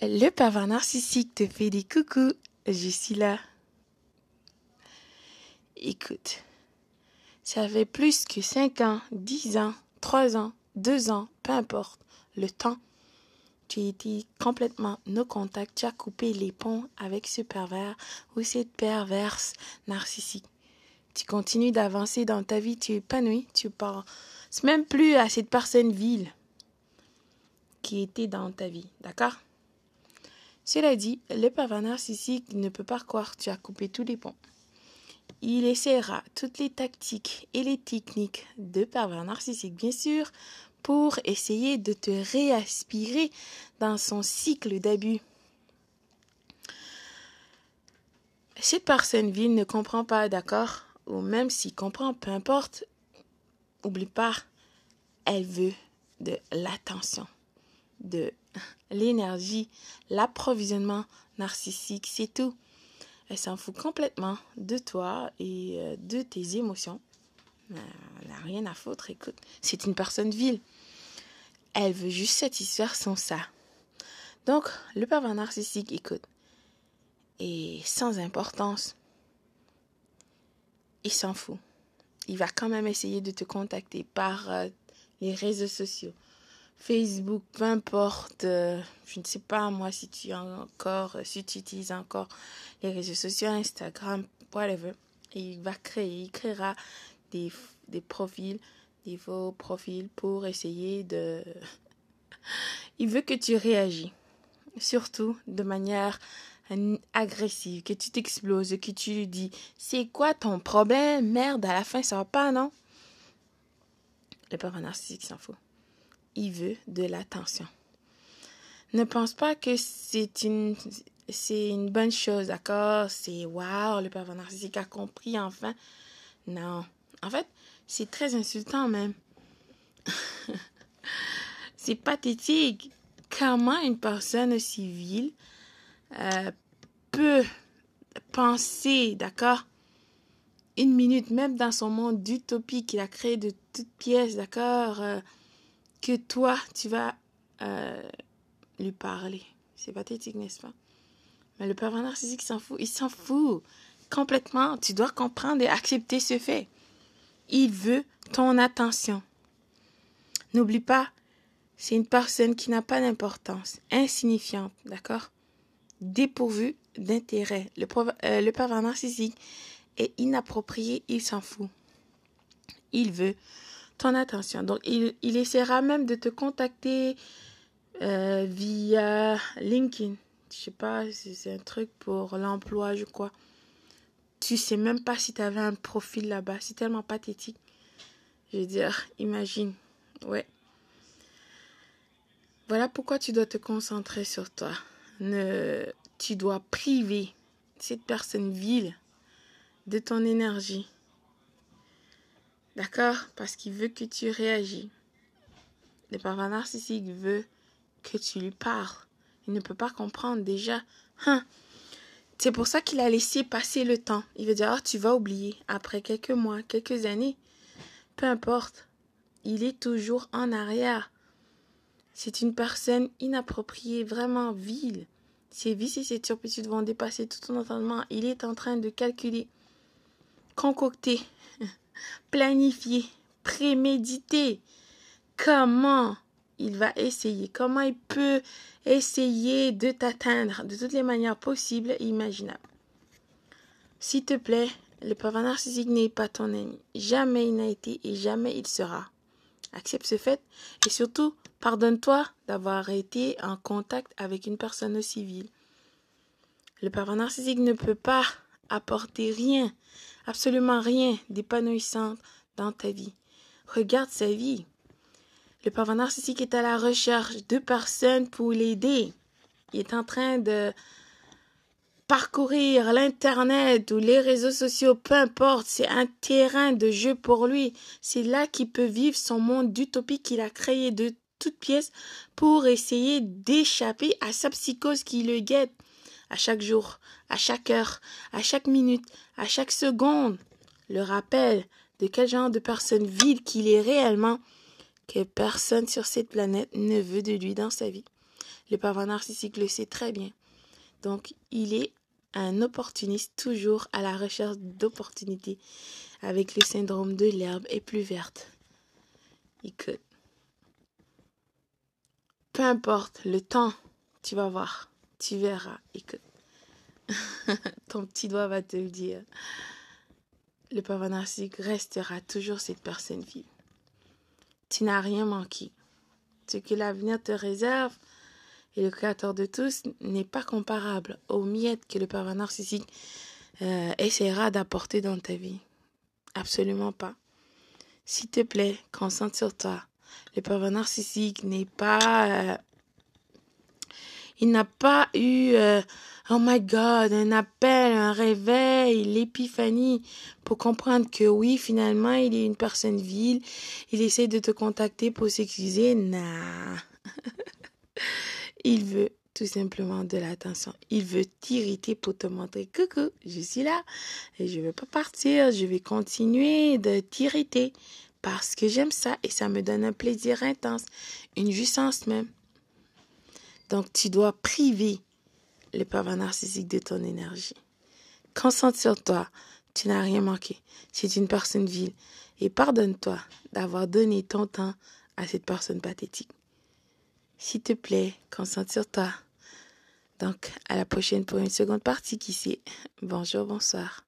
Le pervers narcissique te fait des coucous. Je suis là. Écoute, ça fait plus que 5 ans, 10 ans, 3 ans, 2 ans, peu importe le temps. Tu été complètement no contact, tu as coupé les ponts avec ce pervers ou cette perverse narcissique. Tu continues d'avancer dans ta vie, tu es épanoui, tu penses même plus à cette personne vile qui était dans ta vie, d'accord? Cela dit, le pervers narcissique ne peut pas croire que tu as coupé tous les ponts. Il essaiera toutes les tactiques et les techniques de pervers narcissique, bien sûr, pour essayer de te réaspirer dans son cycle d'abus. Cette personne vile ne comprend pas, d'accord? Ou même s'il comprend, peu importe, oublie pas, elle veut de l'attention de l'énergie, l'approvisionnement narcissique, c'est tout. Elle s'en fout complètement de toi et euh, de tes émotions. Elle n'a rien à foutre, écoute. C'est une personne vile. Elle veut juste satisfaire son ça. Donc, le pervers narcissique, écoute, est sans importance. Il s'en fout. Il va quand même essayer de te contacter par euh, les réseaux sociaux. Facebook, peu importe, euh, je ne sais pas moi si tu encore, euh, si tu utilises encore les réseaux sociaux, Instagram, whatever. il va créer, il créera des, des profils, des faux profils pour essayer de... il veut que tu réagis, surtout de manière agressive, que tu t'exploses, que tu lui dis c'est quoi ton problème, merde, à la fin ça va pas, non? Le parent narcissique s'en fout il veut de l'attention. Ne pense pas que c'est une, c'est une bonne chose, d'accord? C'est waouh, le pervers narcissique a compris enfin. Non. En fait, c'est très insultant même. c'est pathétique. Comment une personne civile euh, peut penser, d'accord? Une minute, même dans son monde d'utopie qu'il a créé de toutes pièces, d'accord? Euh, que toi, tu vas euh, lui parler. C'est pathétique, n'est-ce pas? Mais le pervers narcissique s'en fout. Il s'en fout complètement. Tu dois comprendre et accepter ce fait. Il veut ton attention. N'oublie pas, c'est une personne qui n'a pas d'importance, insignifiante, d'accord? Dépourvue d'intérêt. Le, euh, le pervers narcissique est inapproprié, il s'en fout. Il veut ton attention. Donc, il, essaiera même de te contacter euh, via LinkedIn. Je sais pas, c'est un truc pour l'emploi, je crois. Tu sais même pas si tu avais un profil là-bas. C'est tellement pathétique. Je veux dire, imagine. Ouais. Voilà pourquoi tu dois te concentrer sur toi. Ne, tu dois priver cette personne vile de ton énergie D'accord? Parce qu'il veut que tu réagis. Le pervers narcissique veut que tu lui parles. Il ne peut pas comprendre déjà. Hein? C'est pour ça qu'il a laissé passer le temps. Il veut dire, oh, tu vas oublier. Après quelques mois, quelques années, peu importe. Il est toujours en arrière. C'est une personne inappropriée, vraiment vile. Ses vices et ses turpitudes vont dépasser tout ton entendement. Il est en train de calculer, concocter planifier, préméditer comment il va essayer, comment il peut essayer de t'atteindre de toutes les manières possibles et imaginables? S'il te plaît, le pervers narcissique n'est pas ton ami. Jamais il n'a été et jamais il sera. Accepte ce fait et surtout, pardonne-toi d'avoir été en contact avec une personne aussi. Le pervers narcissique ne peut pas apporter rien absolument rien d'épanouissant dans ta vie. Regarde sa vie. Le pervers narcissique est à la recherche de personnes pour l'aider. Il est en train de parcourir l'Internet ou les réseaux sociaux, peu importe, c'est un terrain de jeu pour lui. C'est là qu'il peut vivre son monde d'utopie qu'il a créé de toutes pièces pour essayer d'échapper à sa psychose qui le guette à chaque jour, à chaque heure, à chaque minute, à chaque seconde, le rappel de quel genre de personne vide qu'il est réellement, que personne sur cette planète ne veut de lui dans sa vie. Le pervers narcissique le sait très bien. Donc, il est un opportuniste toujours à la recherche d'opportunités avec le syndrome de l'herbe est plus verte. Écoute, peu importe le temps, tu vas voir, tu verras, écoute. Ton petit doigt va te le dire. Le pervers narcissique restera toujours cette personne vive. Tu n'as rien manqué. Ce que l'avenir te réserve et le créateur de tous n'est pas comparable aux miettes que le pervers narcissique euh, essaiera d'apporter dans ta vie. Absolument pas. S'il te plaît, concentre sur toi. Le pervers narcissique n'est pas... Euh, il n'a pas eu, euh, oh my God, un appel, un réveil, l'épiphanie pour comprendre que oui, finalement, il est une personne vile. Il essaie de te contacter pour s'excuser. Nah. il veut tout simplement de l'attention. Il veut t'irriter pour te montrer coucou, je suis là et je ne vais pas partir, je vais continuer de t'irriter parce que j'aime ça et ça me donne un plaisir intense, une jouissance même. Donc tu dois priver le pervers narcissique de ton énergie. Concentre sur toi, tu n'as rien manqué. C'est une personne vile et pardonne-toi d'avoir donné ton temps à cette personne pathétique. S'il te plaît, concentre sur toi. Donc, à la prochaine pour une seconde partie qui sait. Bonjour, bonsoir.